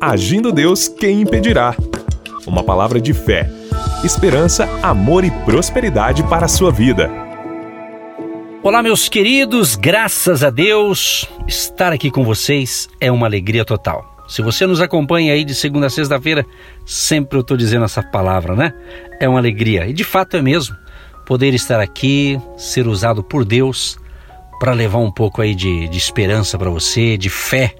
Agindo Deus, quem impedirá? Uma palavra de fé, esperança, amor e prosperidade para a sua vida. Olá, meus queridos, graças a Deus, estar aqui com vocês é uma alegria total. Se você nos acompanha aí de segunda a sexta-feira, sempre eu estou dizendo essa palavra, né? É uma alegria. E de fato é mesmo. Poder estar aqui, ser usado por Deus para levar um pouco aí de, de esperança para você, de fé,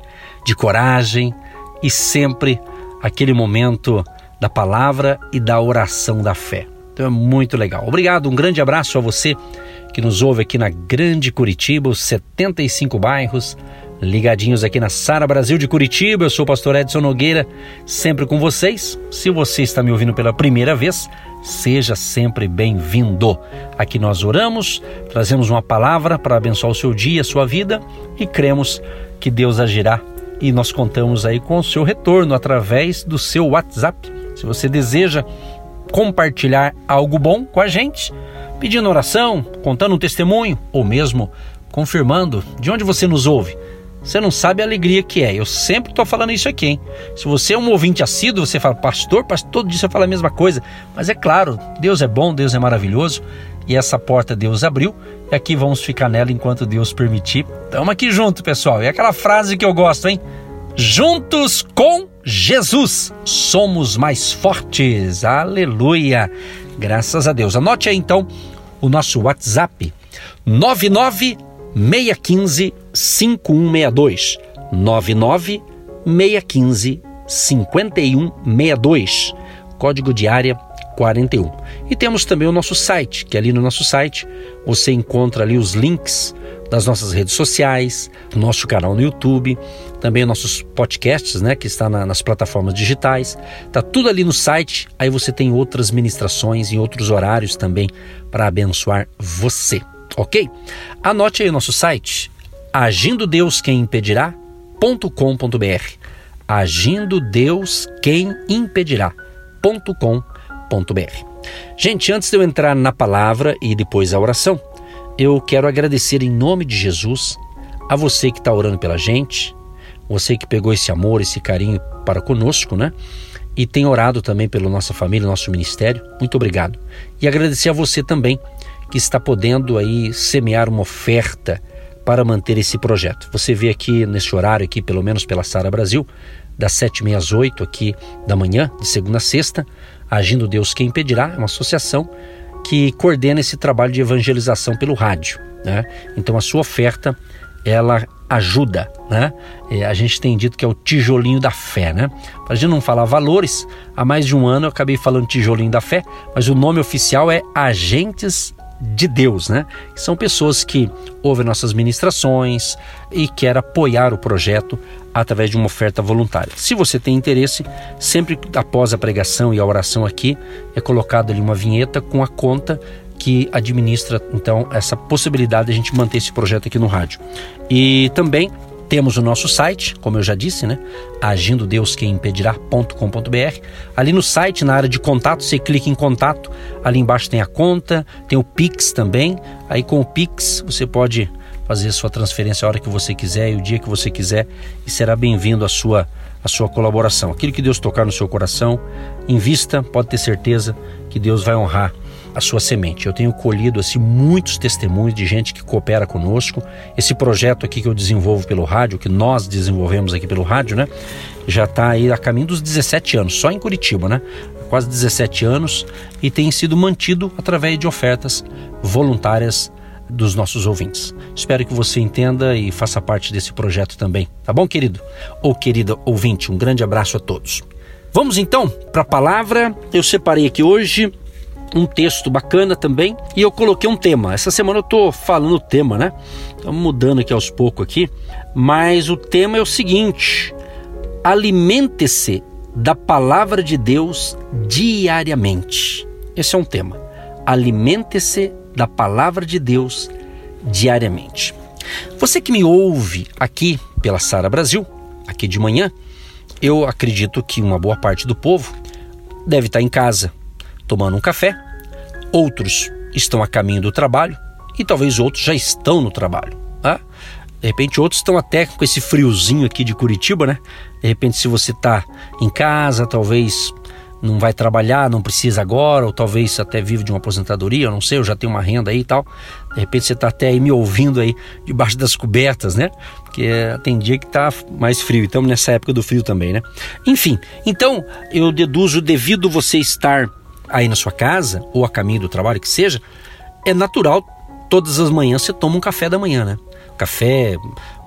de coragem e sempre aquele momento da palavra e da oração da fé. Então é muito legal. Obrigado, um grande abraço a você que nos ouve aqui na Grande Curitiba, os 75 bairros ligadinhos aqui na Sara Brasil de Curitiba. Eu sou o pastor Edson Nogueira, sempre com vocês. Se você está me ouvindo pela primeira vez, seja sempre bem-vindo. Aqui nós oramos, trazemos uma palavra para abençoar o seu dia, a sua vida e cremos que Deus agirá e nós contamos aí com o seu retorno através do seu WhatsApp. Se você deseja compartilhar algo bom com a gente, pedindo oração, contando um testemunho ou mesmo confirmando de onde você nos ouve você não sabe a alegria que é. Eu sempre estou falando isso aqui, hein? Se você é um ouvinte assíduo, você fala, pastor, pastor, todo dia você fala a mesma coisa. Mas é claro, Deus é bom, Deus é maravilhoso. E essa porta Deus abriu. E aqui vamos ficar nela enquanto Deus permitir. Estamos aqui junto, pessoal. E aquela frase que eu gosto, hein? Juntos com Jesus somos mais fortes. Aleluia. Graças a Deus. Anote aí então o nosso WhatsApp 99 615 5162 99 615 5162 código de área 41. E temos também o nosso site, que ali no nosso site você encontra ali os links das nossas redes sociais, nosso canal no YouTube, também nossos podcasts, né, que está na, nas plataformas digitais. Tá tudo ali no site. Aí você tem outras ministrações em outros horários também para abençoar você ok? Anote aí o nosso site, agindo Deus quem impedirá.com.br. Agindo Deus quem impedirá.com.br. Gente, antes de eu entrar na palavra e depois a oração, eu quero agradecer em nome de Jesus a você que está orando pela gente, você que pegou esse amor, esse carinho para conosco, né? E tem orado também pela nossa família, nosso ministério. Muito obrigado. E agradecer a você também que está podendo aí semear uma oferta para manter esse projeto. Você vê aqui nesse horário aqui, pelo menos pela Sara Brasil, das 7 às 8 aqui da manhã, de segunda a sexta, Agindo Deus Quem Impedirá, é uma associação que coordena esse trabalho de evangelização pelo rádio. Né? Então a sua oferta, ela ajuda, né? É, a gente tem dito que é o tijolinho da fé, né? Para a gente não falar valores, há mais de um ano eu acabei falando tijolinho da fé, mas o nome oficial é Agentes de Deus, né? São pessoas que ouvem nossas ministrações e quer apoiar o projeto através de uma oferta voluntária. Se você tem interesse, sempre após a pregação e a oração aqui é colocado ali uma vinheta com a conta que administra então essa possibilidade de a gente manter esse projeto aqui no rádio. E também temos o nosso site, como eu já disse, né? Agindo Deus quem impedirá.com.br. Ali no site, na área de contato, você clica em contato. Ali embaixo tem a conta, tem o Pix também. Aí com o Pix você pode fazer sua transferência a hora que você quiser e o dia que você quiser e será bem-vindo a sua a sua colaboração. Aquilo que Deus tocar no seu coração, invista, pode ter certeza que Deus vai honrar a sua semente. Eu tenho colhido assim muitos testemunhos de gente que coopera conosco. Esse projeto aqui que eu desenvolvo pelo rádio, que nós desenvolvemos aqui pelo rádio, né? Já está aí a caminho dos 17 anos, só em Curitiba, né? Quase 17 anos e tem sido mantido através de ofertas voluntárias dos nossos ouvintes. Espero que você entenda e faça parte desse projeto também, tá bom, querido? Ou querida ouvinte, um grande abraço a todos. Vamos então para a palavra. Eu separei aqui hoje um texto bacana também e eu coloquei um tema. Essa semana eu estou falando o tema, né? Estamos mudando aqui aos poucos aqui, mas o tema é o seguinte: alimente-se da palavra de Deus diariamente. Esse é um tema. Alimente-se da palavra de Deus diariamente. Você que me ouve aqui pela Sara Brasil, aqui de manhã, eu acredito que uma boa parte do povo deve estar em casa, tomando um café, outros estão a caminho do trabalho e talvez outros já estão no trabalho. Tá? De repente outros estão até com esse friozinho aqui de Curitiba, né? De repente se você está em casa, talvez não vai trabalhar, não precisa agora, ou talvez até vive de uma aposentadoria, eu não sei, eu já tenho uma renda aí e tal. De repente você está até aí me ouvindo aí debaixo das cobertas, né? Porque tem dia que está mais frio, estamos nessa época do frio também, né? Enfim, então eu deduzo, devido você estar aí na sua casa, ou a caminho do trabalho que seja, é natural, todas as manhãs você toma um café da manhã, né? Café,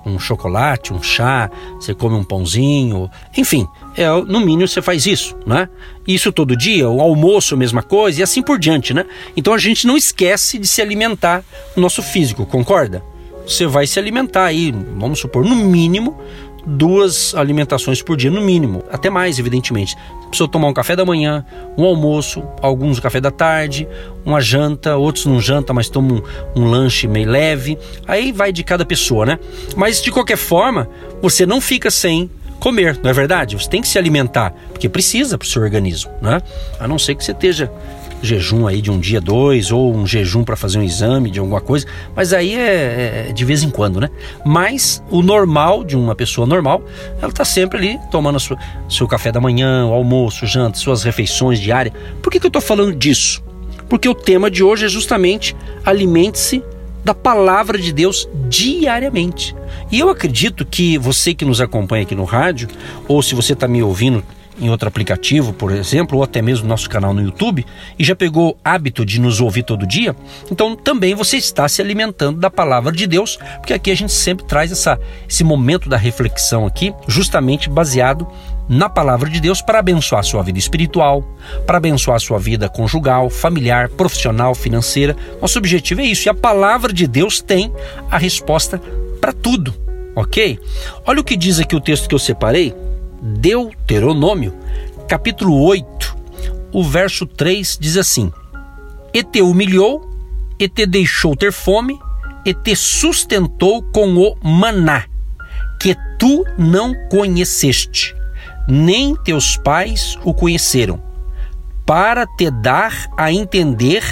um chocolate, um chá, você come um pãozinho, enfim, é, no mínimo você faz isso, né? Isso todo dia, o almoço, mesma coisa, e assim por diante, né? Então a gente não esquece de se alimentar no nosso físico, concorda? Você vai se alimentar aí, vamos supor, no mínimo duas alimentações por dia, no mínimo, até mais, evidentemente. Precisa tomar um café da manhã, um almoço, alguns café da tarde, uma janta, outros não janta, mas tomam um, um lanche meio leve. Aí vai de cada pessoa, né? Mas de qualquer forma, você não fica sem comer, não é verdade? Você tem que se alimentar, porque precisa para o seu organismo, né? A não ser que você esteja jejum aí de um dia, dois, ou um jejum para fazer um exame de alguma coisa, mas aí é, é, de vez em quando, né? Mas o normal de uma pessoa normal, ela está sempre ali tomando sua, seu café da manhã, o almoço, janta, suas refeições diárias. Por que, que eu estou falando disso? Porque o tema de hoje é justamente alimente-se da palavra de Deus diariamente. E eu acredito que você que nos acompanha aqui no rádio, ou se você está me ouvindo em outro aplicativo, por exemplo, ou até mesmo no nosso canal no YouTube, e já pegou hábito de nos ouvir todo dia, então também você está se alimentando da palavra de Deus, porque aqui a gente sempre traz essa, esse momento da reflexão aqui, justamente baseado na palavra de Deus para abençoar a sua vida espiritual, para abençoar a sua vida conjugal, familiar, profissional, financeira. Nosso objetivo é isso, e a palavra de Deus tem a resposta para tudo, ok? Olha o que diz aqui o texto que eu separei Deuteronômio, capítulo 8, o verso 3 diz assim: E te humilhou, e te deixou ter fome, e te sustentou com o maná, que tu não conheceste, nem teus pais o conheceram, para te dar a entender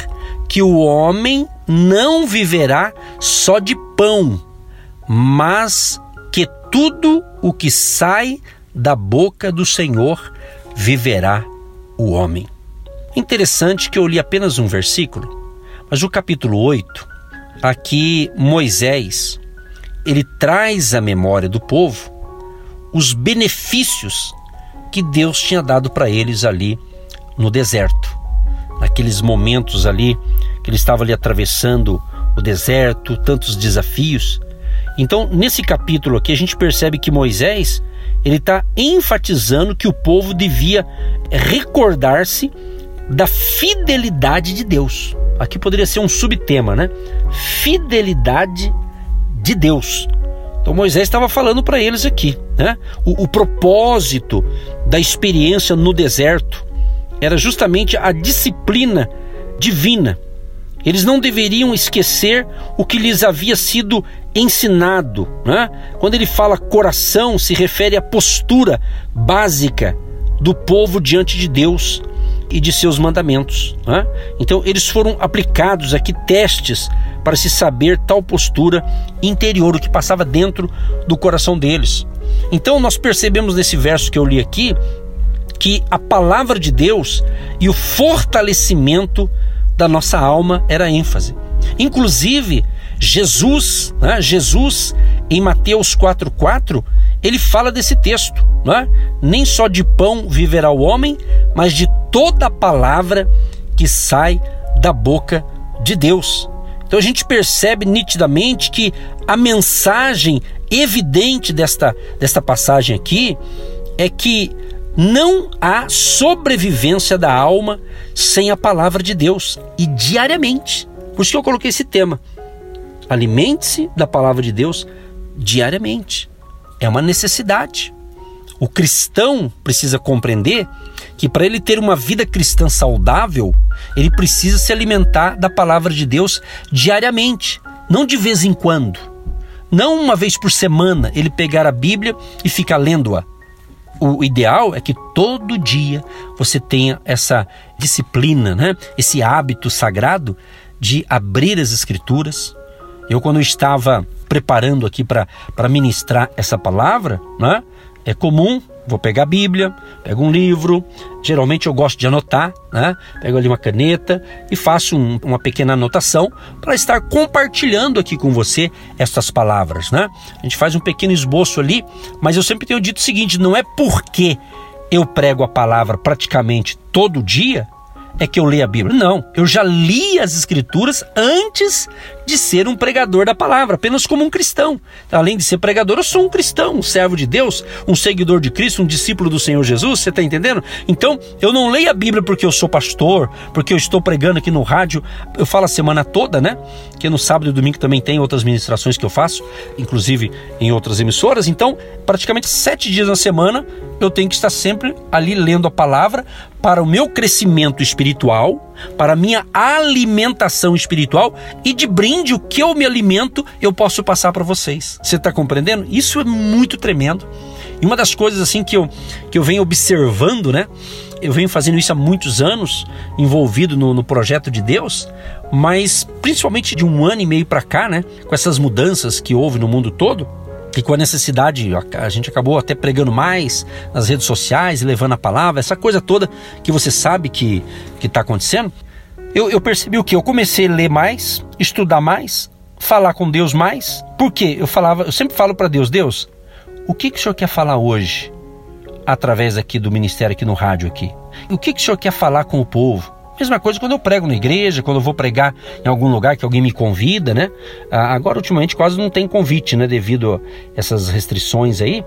que o homem não viverá só de pão, mas que tudo o que sai da boca do Senhor viverá o homem. Interessante que eu li apenas um versículo, mas o capítulo 8, aqui Moisés, ele traz à memória do povo os benefícios que Deus tinha dado para eles ali no deserto. Naqueles momentos ali que ele estava ali atravessando o deserto, tantos desafios. Então, nesse capítulo aqui, a gente percebe que Moisés ele está enfatizando que o povo devia recordar-se da fidelidade de Deus. Aqui poderia ser um subtema, né? Fidelidade de Deus. Então Moisés estava falando para eles aqui, né? O, o propósito da experiência no deserto era justamente a disciplina divina. Eles não deveriam esquecer o que lhes havia sido ensinado. Né? Quando ele fala coração, se refere à postura básica do povo diante de Deus e de seus mandamentos. Né? Então, eles foram aplicados aqui testes para se saber tal postura interior, o que passava dentro do coração deles. Então, nós percebemos nesse verso que eu li aqui que a palavra de Deus e o fortalecimento da nossa alma era ênfase. Inclusive, Jesus, né? Jesus em Mateus 4,4, ele fala desse texto, né? nem só de pão viverá o homem, mas de toda palavra que sai da boca de Deus. Então a gente percebe nitidamente que a mensagem evidente desta, desta passagem aqui é que não há sobrevivência da alma sem a palavra de Deus e diariamente. Por isso que eu coloquei esse tema. Alimente-se da palavra de Deus diariamente. É uma necessidade. O cristão precisa compreender que para ele ter uma vida cristã saudável, ele precisa se alimentar da palavra de Deus diariamente, não de vez em quando. Não uma vez por semana ele pegar a Bíblia e ficar lendo-a. O ideal é que todo dia você tenha essa disciplina, né? esse hábito sagrado de abrir as Escrituras, Eu, quando estava preparando aqui para ministrar essa palavra, né, é comum Vou pegar a Bíblia, pego um livro, geralmente eu gosto de anotar, né? Pego ali uma caneta e faço um, uma pequena anotação para estar compartilhando aqui com você estas palavras, né? A gente faz um pequeno esboço ali, mas eu sempre tenho dito o seguinte: não é porque eu prego a palavra praticamente todo dia é que eu leio a Bíblia. Não, eu já li as Escrituras antes de ser um pregador da palavra, apenas como um cristão. Além de ser pregador, eu sou um cristão, um servo de Deus, um seguidor de Cristo, um discípulo do Senhor Jesus. Você está entendendo? Então, eu não leio a Bíblia porque eu sou pastor, porque eu estou pregando aqui no rádio. Eu falo a semana toda, né? Que no sábado e domingo também tem outras ministrações que eu faço, inclusive em outras emissoras. Então, praticamente sete dias na semana eu tenho que estar sempre ali lendo a palavra para o meu crescimento espiritual, para a minha alimentação espiritual e de brinde o que eu me alimento eu posso passar para vocês. Você está compreendendo? Isso é muito tremendo. E uma das coisas assim que eu, que eu venho observando, né? Eu venho fazendo isso há muitos anos, envolvido no, no projeto de Deus, mas principalmente de um ano e meio para cá, né? Com essas mudanças que houve no mundo todo, e com a necessidade, a gente acabou até pregando mais nas redes sociais, levando a palavra, essa coisa toda que você sabe que está acontecendo. Eu, eu percebi o que? Eu comecei a ler mais, estudar mais, falar com Deus mais. Por quê? Eu falava, eu sempre falo para Deus, Deus, o que, que o Senhor quer falar hoje? Através aqui do ministério, aqui no rádio aqui. O que, que o Senhor quer falar com o povo? Mesma coisa quando eu prego na igreja, quando eu vou pregar em algum lugar que alguém me convida, né? Ah, agora, ultimamente, quase não tem convite, né? Devido a essas restrições aí.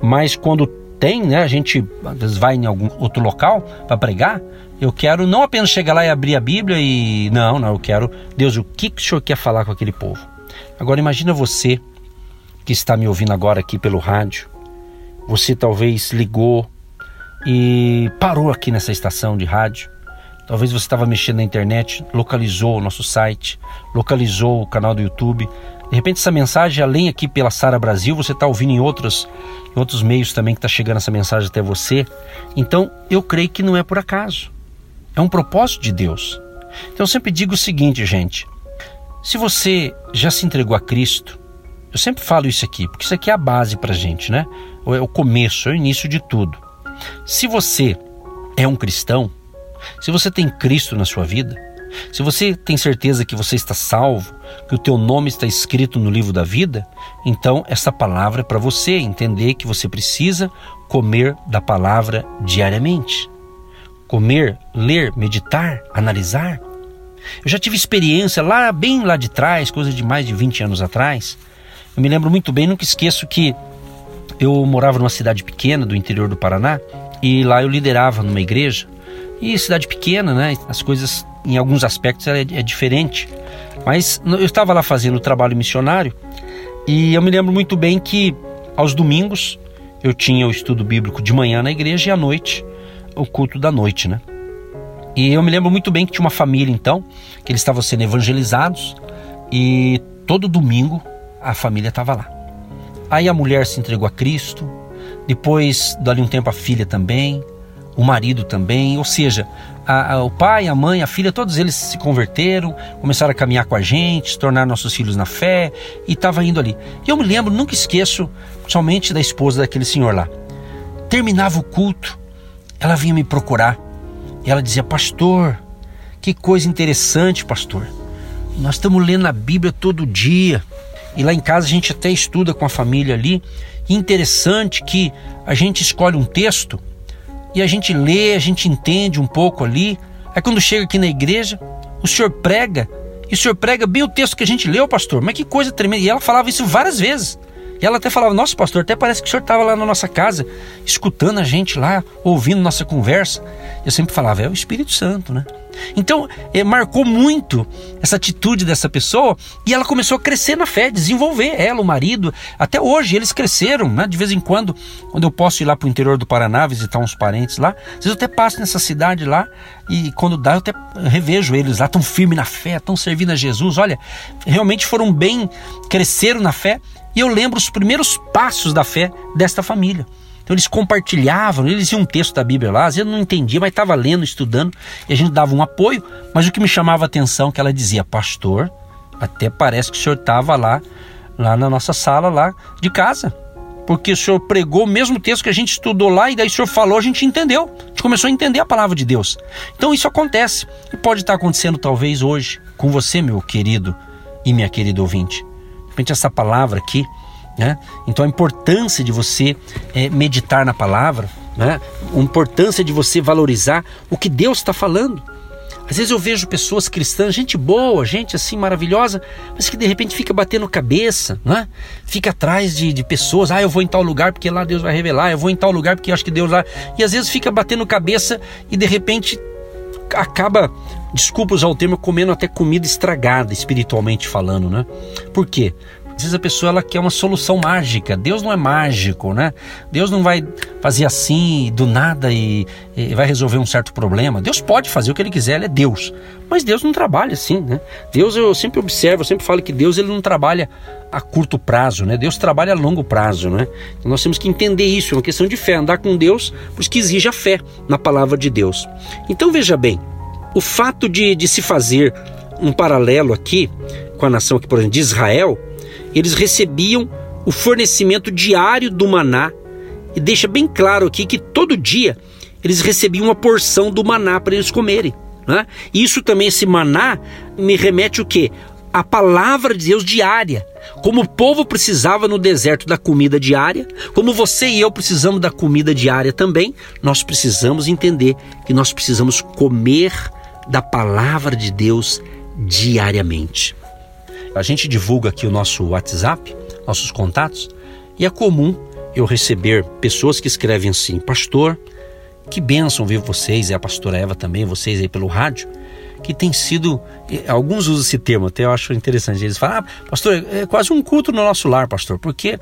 Mas quando tem, né? A gente às vezes vai em algum outro local para pregar. Eu quero não apenas chegar lá e abrir a Bíblia e. Não, não, eu quero. Deus, o que, que o Senhor quer falar com aquele povo? Agora, imagina você que está me ouvindo agora aqui pelo rádio. Você talvez ligou e parou aqui nessa estação de rádio Talvez você estava mexendo na internet, localizou o nosso site, localizou o canal do YouTube. De repente essa mensagem, além aqui pela Sara Brasil, você está ouvindo em outros, em outros meios também que está chegando essa mensagem até você. Então eu creio que não é por acaso. É um propósito de Deus. Então eu sempre digo o seguinte, gente. Se você já se entregou a Cristo, eu sempre falo isso aqui, porque isso aqui é a base para gente, né? É o começo, é o início de tudo. Se você é um cristão, se você tem Cristo na sua vida, se você tem certeza que você está salvo, que o teu nome está escrito no livro da vida, então essa palavra é para você entender que você precisa comer da palavra diariamente. Comer, ler, meditar, analisar. Eu já tive experiência lá, bem lá de trás, coisa de mais de 20 anos atrás. Eu me lembro muito bem, nunca esqueço que eu morava numa cidade pequena do interior do Paraná e lá eu liderava numa igreja e cidade pequena, né? As coisas, em alguns aspectos, é, é diferente. Mas eu estava lá fazendo trabalho missionário e eu me lembro muito bem que aos domingos eu tinha o estudo bíblico de manhã na igreja e à noite o culto da noite, né? E eu me lembro muito bem que tinha uma família então, que eles estavam sendo evangelizados e todo domingo a família estava lá. Aí a mulher se entregou a Cristo, depois, dali um tempo, a filha também, o marido também, ou seja, a, a, o pai, a mãe, a filha, todos eles se converteram, começaram a caminhar com a gente, se tornaram nossos filhos na fé e estava indo ali. E eu me lembro, nunca esqueço, somente da esposa daquele senhor lá. Terminava o culto, ela vinha me procurar e ela dizia: Pastor, que coisa interessante, pastor. Nós estamos lendo a Bíblia todo dia e lá em casa a gente até estuda com a família ali. interessante que a gente escolhe um texto e a gente lê, a gente entende um pouco ali. Aí quando chega aqui na igreja, o senhor prega, e o senhor prega bem o texto que a gente leu, pastor. Mas que coisa tremenda. E ela falava isso várias vezes. E ela até falava: Nossa, pastor, até parece que o senhor estava lá na nossa casa, escutando a gente lá, ouvindo nossa conversa. Eu sempre falava: É o Espírito Santo, né? Então, é, marcou muito essa atitude dessa pessoa e ela começou a crescer na fé, desenvolver ela, o marido. Até hoje eles cresceram, né? De vez em quando, quando eu posso ir lá para o interior do Paraná visitar uns parentes lá, às vezes eu até passo nessa cidade lá e quando dá eu até revejo eles lá, tão firmes na fé, tão servindo a Jesus. Olha, realmente foram bem, cresceram na fé e eu lembro os primeiros passos da fé desta família. Então eles compartilhavam, eles iam um texto da Bíblia lá, às vezes eu não entendia, mas estava lendo, estudando, e a gente dava um apoio, mas o que me chamava a atenção é que ela dizia, pastor, até parece que o senhor estava lá, lá na nossa sala lá de casa. Porque o senhor pregou o mesmo texto que a gente estudou lá e daí o senhor falou, a gente entendeu. A gente começou a entender a palavra de Deus. Então isso acontece. E pode estar acontecendo talvez hoje com você, meu querido e minha querida ouvinte. Repente essa palavra aqui, né? Então a importância de você é, meditar na palavra, né? a importância de você valorizar o que Deus está falando. Às vezes eu vejo pessoas cristãs, gente boa, gente assim maravilhosa, mas que de repente fica batendo cabeça, né? Fica atrás de, de pessoas, ah, eu vou em tal lugar porque lá Deus vai revelar, eu vou em tal lugar porque acho que Deus lá. E às vezes fica batendo cabeça e de repente acaba, desculpa usar o termo, comendo até comida estragada, espiritualmente falando, né? Por quê? Às vezes a pessoa ela quer uma solução mágica. Deus não é mágico, né? Deus não vai fazer assim do nada e, e, vai resolver um certo problema. Deus pode fazer o que ele quiser, ele é Deus. Mas Deus não trabalha assim, né? Deus eu sempre observo, eu sempre falo que Deus ele não trabalha a curto prazo, né? Deus trabalha a longo prazo, né? Então nós temos que entender isso, é uma questão de fé, andar com Deus, por isso que exige a fé na palavra de Deus. Então veja bem, o fato de, de se fazer um paralelo aqui com a nação aqui, por exemplo, de Israel, eles recebiam o fornecimento diário do maná e deixa bem claro aqui que todo dia eles recebiam uma porção do maná para eles comerem. Né? Isso também, esse maná, me remete o quê? A palavra de Deus diária. Como o povo precisava no deserto da comida diária, como você e eu precisamos da comida diária também, nós precisamos entender que nós precisamos comer da palavra de Deus diariamente. A gente divulga aqui o nosso WhatsApp, nossos contatos, e é comum eu receber pessoas que escrevem assim: Pastor, que bênção ver vocês, e a pastora Eva também, vocês aí pelo rádio, que tem sido. Alguns usam esse termo, até eu acho interessante. Eles falam: ah, Pastor, é quase um culto no nosso lar, pastor, porque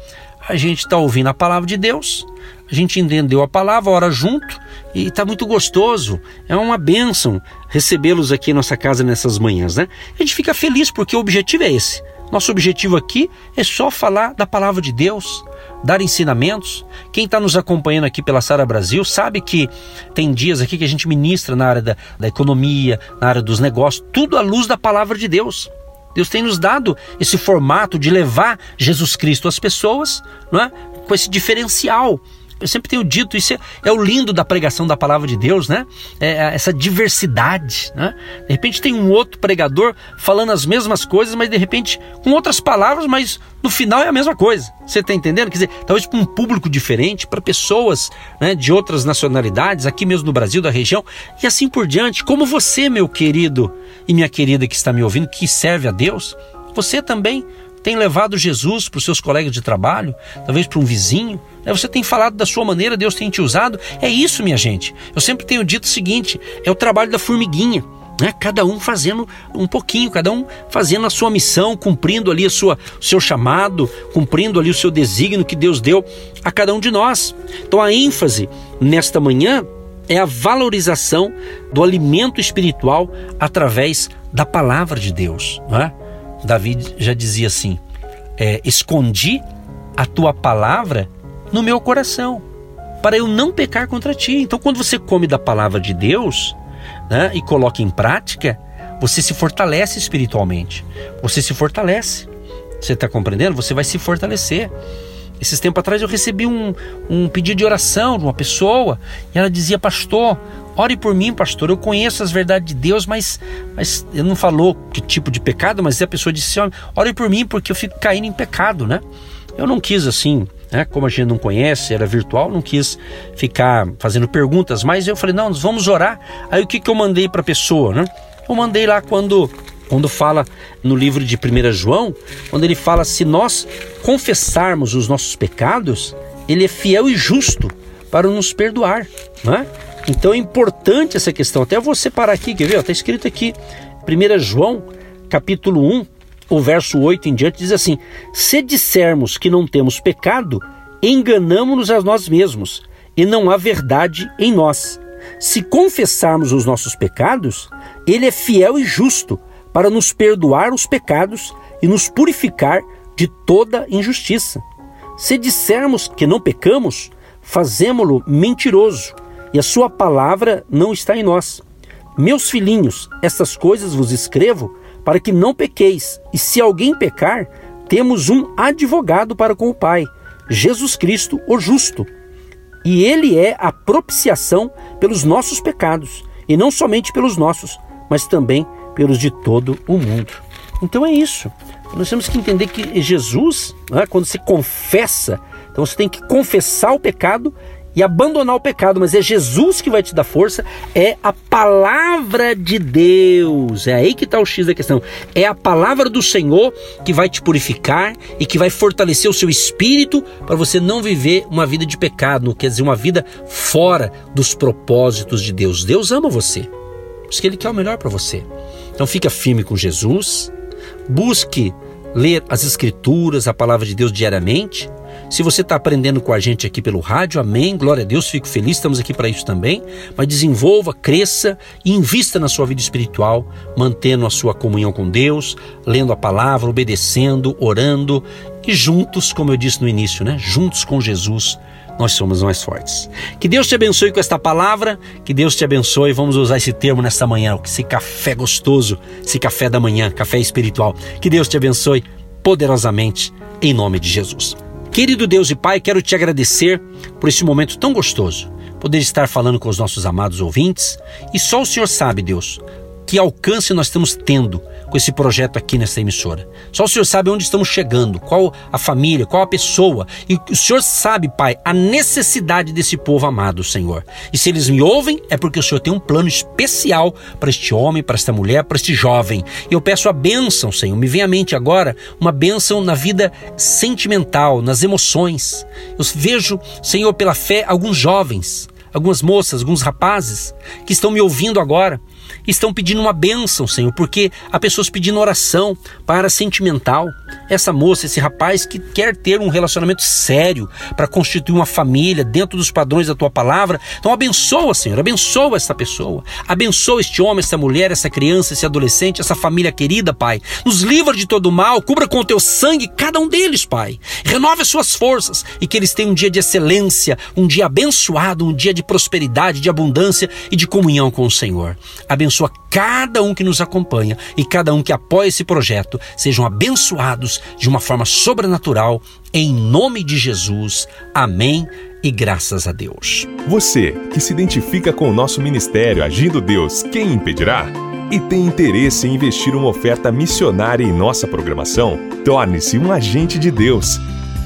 a gente está ouvindo a palavra de Deus, a gente entendeu a palavra, ora junto, e está muito gostoso. É uma bênção recebê-los aqui em nossa casa nessas manhãs, né? A gente fica feliz porque o objetivo é esse. Nosso objetivo aqui é só falar da palavra de Deus, dar ensinamentos. Quem está nos acompanhando aqui pela Sara Brasil sabe que tem dias aqui que a gente ministra na área da, da economia, na área dos negócios, tudo à luz da palavra de Deus. Deus tem nos dado esse formato de levar Jesus Cristo às pessoas, não é? com esse diferencial eu sempre tenho dito, isso é, é, o lindo da pregação da palavra de Deus, né? É, é, essa diversidade, né? De repente tem um outro pregador falando as mesmas coisas, mas de repente com outras palavras, mas no final é a mesma coisa. Você está entendendo? Quer dizer, talvez para um público diferente, para pessoas né, de outras nacionalidades, aqui mesmo no Brasil, da região, e assim por diante. Como você, meu querido e minha querida que está me ouvindo, que serve a Deus, você também tem levado Jesus para os seus colegas de trabalho, talvez para um vizinho? Você tem falado da sua maneira, Deus tem te usado. É isso, minha gente. Eu sempre tenho dito o seguinte: é o trabalho da formiguinha. Né? Cada um fazendo um pouquinho, cada um fazendo a sua missão, cumprindo ali a sua, o seu chamado, cumprindo ali o seu desígnio que Deus deu a cada um de nós. Então a ênfase nesta manhã é a valorização do alimento espiritual através da palavra de Deus. Não é? Davi já dizia assim: é, Escondi a tua palavra no meu coração, para eu não pecar contra ti. Então, quando você come da palavra de Deus né, e coloca em prática, você se fortalece espiritualmente. Você se fortalece. Você está compreendendo? Você vai se fortalecer. Esses tempos atrás eu recebi um, um pedido de oração de uma pessoa e ela dizia: Pastor, Ore por mim, pastor. Eu conheço as verdades de Deus, mas, mas ele não falou que tipo de pecado, mas a pessoa disse: Ore por mim, porque eu fico caindo em pecado, né? Eu não quis assim, né? Como a gente não conhece, era virtual, não quis ficar fazendo perguntas, mas eu falei: Não, vamos orar. Aí o que, que eu mandei para a pessoa, né? Eu mandei lá quando quando fala no livro de 1 João, quando ele fala se nós confessarmos os nossos pecados, ele é fiel e justo para nos perdoar, não é? Então é importante essa questão. Até eu vou separar aqui, quer ver? Está escrito aqui, 1 João, capítulo 1, o verso 8 em diante, diz assim: Se dissermos que não temos pecado, enganamos-nos a nós mesmos, e não há verdade em nós. Se confessarmos os nossos pecados, Ele é fiel e justo para nos perdoar os pecados e nos purificar de toda injustiça. Se dissermos que não pecamos, fazemo-lo mentiroso e a sua palavra não está em nós. Meus filhinhos, estas coisas vos escrevo para que não pequeis. E se alguém pecar, temos um advogado para com o Pai, Jesus Cristo, o justo. E ele é a propiciação pelos nossos pecados, e não somente pelos nossos, mas também pelos de todo o mundo. Então é isso. Nós temos que entender que Jesus, né, quando você confessa, então você tem que confessar o pecado e abandonar o pecado, mas é Jesus que vai te dar força, é a palavra de Deus. É aí que está o X da questão. É a palavra do Senhor que vai te purificar e que vai fortalecer o seu espírito para você não viver uma vida de pecado, quer dizer, uma vida fora dos propósitos de Deus. Deus ama você, porque Ele quer o melhor para você. Então fica firme com Jesus, busque ler as Escrituras, a palavra de Deus diariamente se você está aprendendo com a gente aqui pelo rádio, amém, glória a Deus, fico feliz, estamos aqui para isso também. Mas desenvolva, cresça e invista na sua vida espiritual, mantendo a sua comunhão com Deus, lendo a palavra, obedecendo, orando e juntos, como eu disse no início, né? Juntos com Jesus, nós somos mais fortes. Que Deus te abençoe com esta palavra, que Deus te abençoe. Vamos usar esse termo nesta manhã, esse café gostoso, esse café da manhã, café espiritual. Que Deus te abençoe poderosamente, em nome de Jesus. Querido Deus e Pai, quero te agradecer por esse momento tão gostoso, poder estar falando com os nossos amados ouvintes. E só o Senhor sabe, Deus, que alcance nós estamos tendo com esse projeto aqui nessa emissora. Só o Senhor sabe onde estamos chegando, qual a família, qual a pessoa. E o Senhor sabe, Pai, a necessidade desse povo amado, Senhor. E se eles me ouvem, é porque o Senhor tem um plano especial para este homem, para esta mulher, para este jovem. E eu peço a bênção, Senhor. Me vem à mente agora uma bênção na vida sentimental, nas emoções. Eu vejo, Senhor, pela fé, alguns jovens, algumas moças, alguns rapazes que estão me ouvindo agora estão pedindo uma bênção, Senhor, porque há pessoas pedindo oração para sentimental. Essa moça, esse rapaz que quer ter um relacionamento sério para constituir uma família dentro dos padrões da tua palavra. Então abençoa, Senhor, abençoa essa pessoa. Abençoa este homem, essa mulher, essa criança, esse adolescente, essa família querida, Pai. Nos livra de todo mal, cubra com o teu sangue cada um deles, Pai. Renove as suas forças e que eles tenham um dia de excelência, um dia abençoado, um dia de prosperidade, de abundância e de comunhão com o Senhor. Abençoa cada um que nos acompanha e cada um que apoia esse projeto. Sejam abençoados de uma forma sobrenatural, em nome de Jesus. Amém e graças a Deus. Você que se identifica com o nosso ministério Agindo Deus, quem impedirá? E tem interesse em investir uma oferta missionária em nossa programação? Torne-se um agente de Deus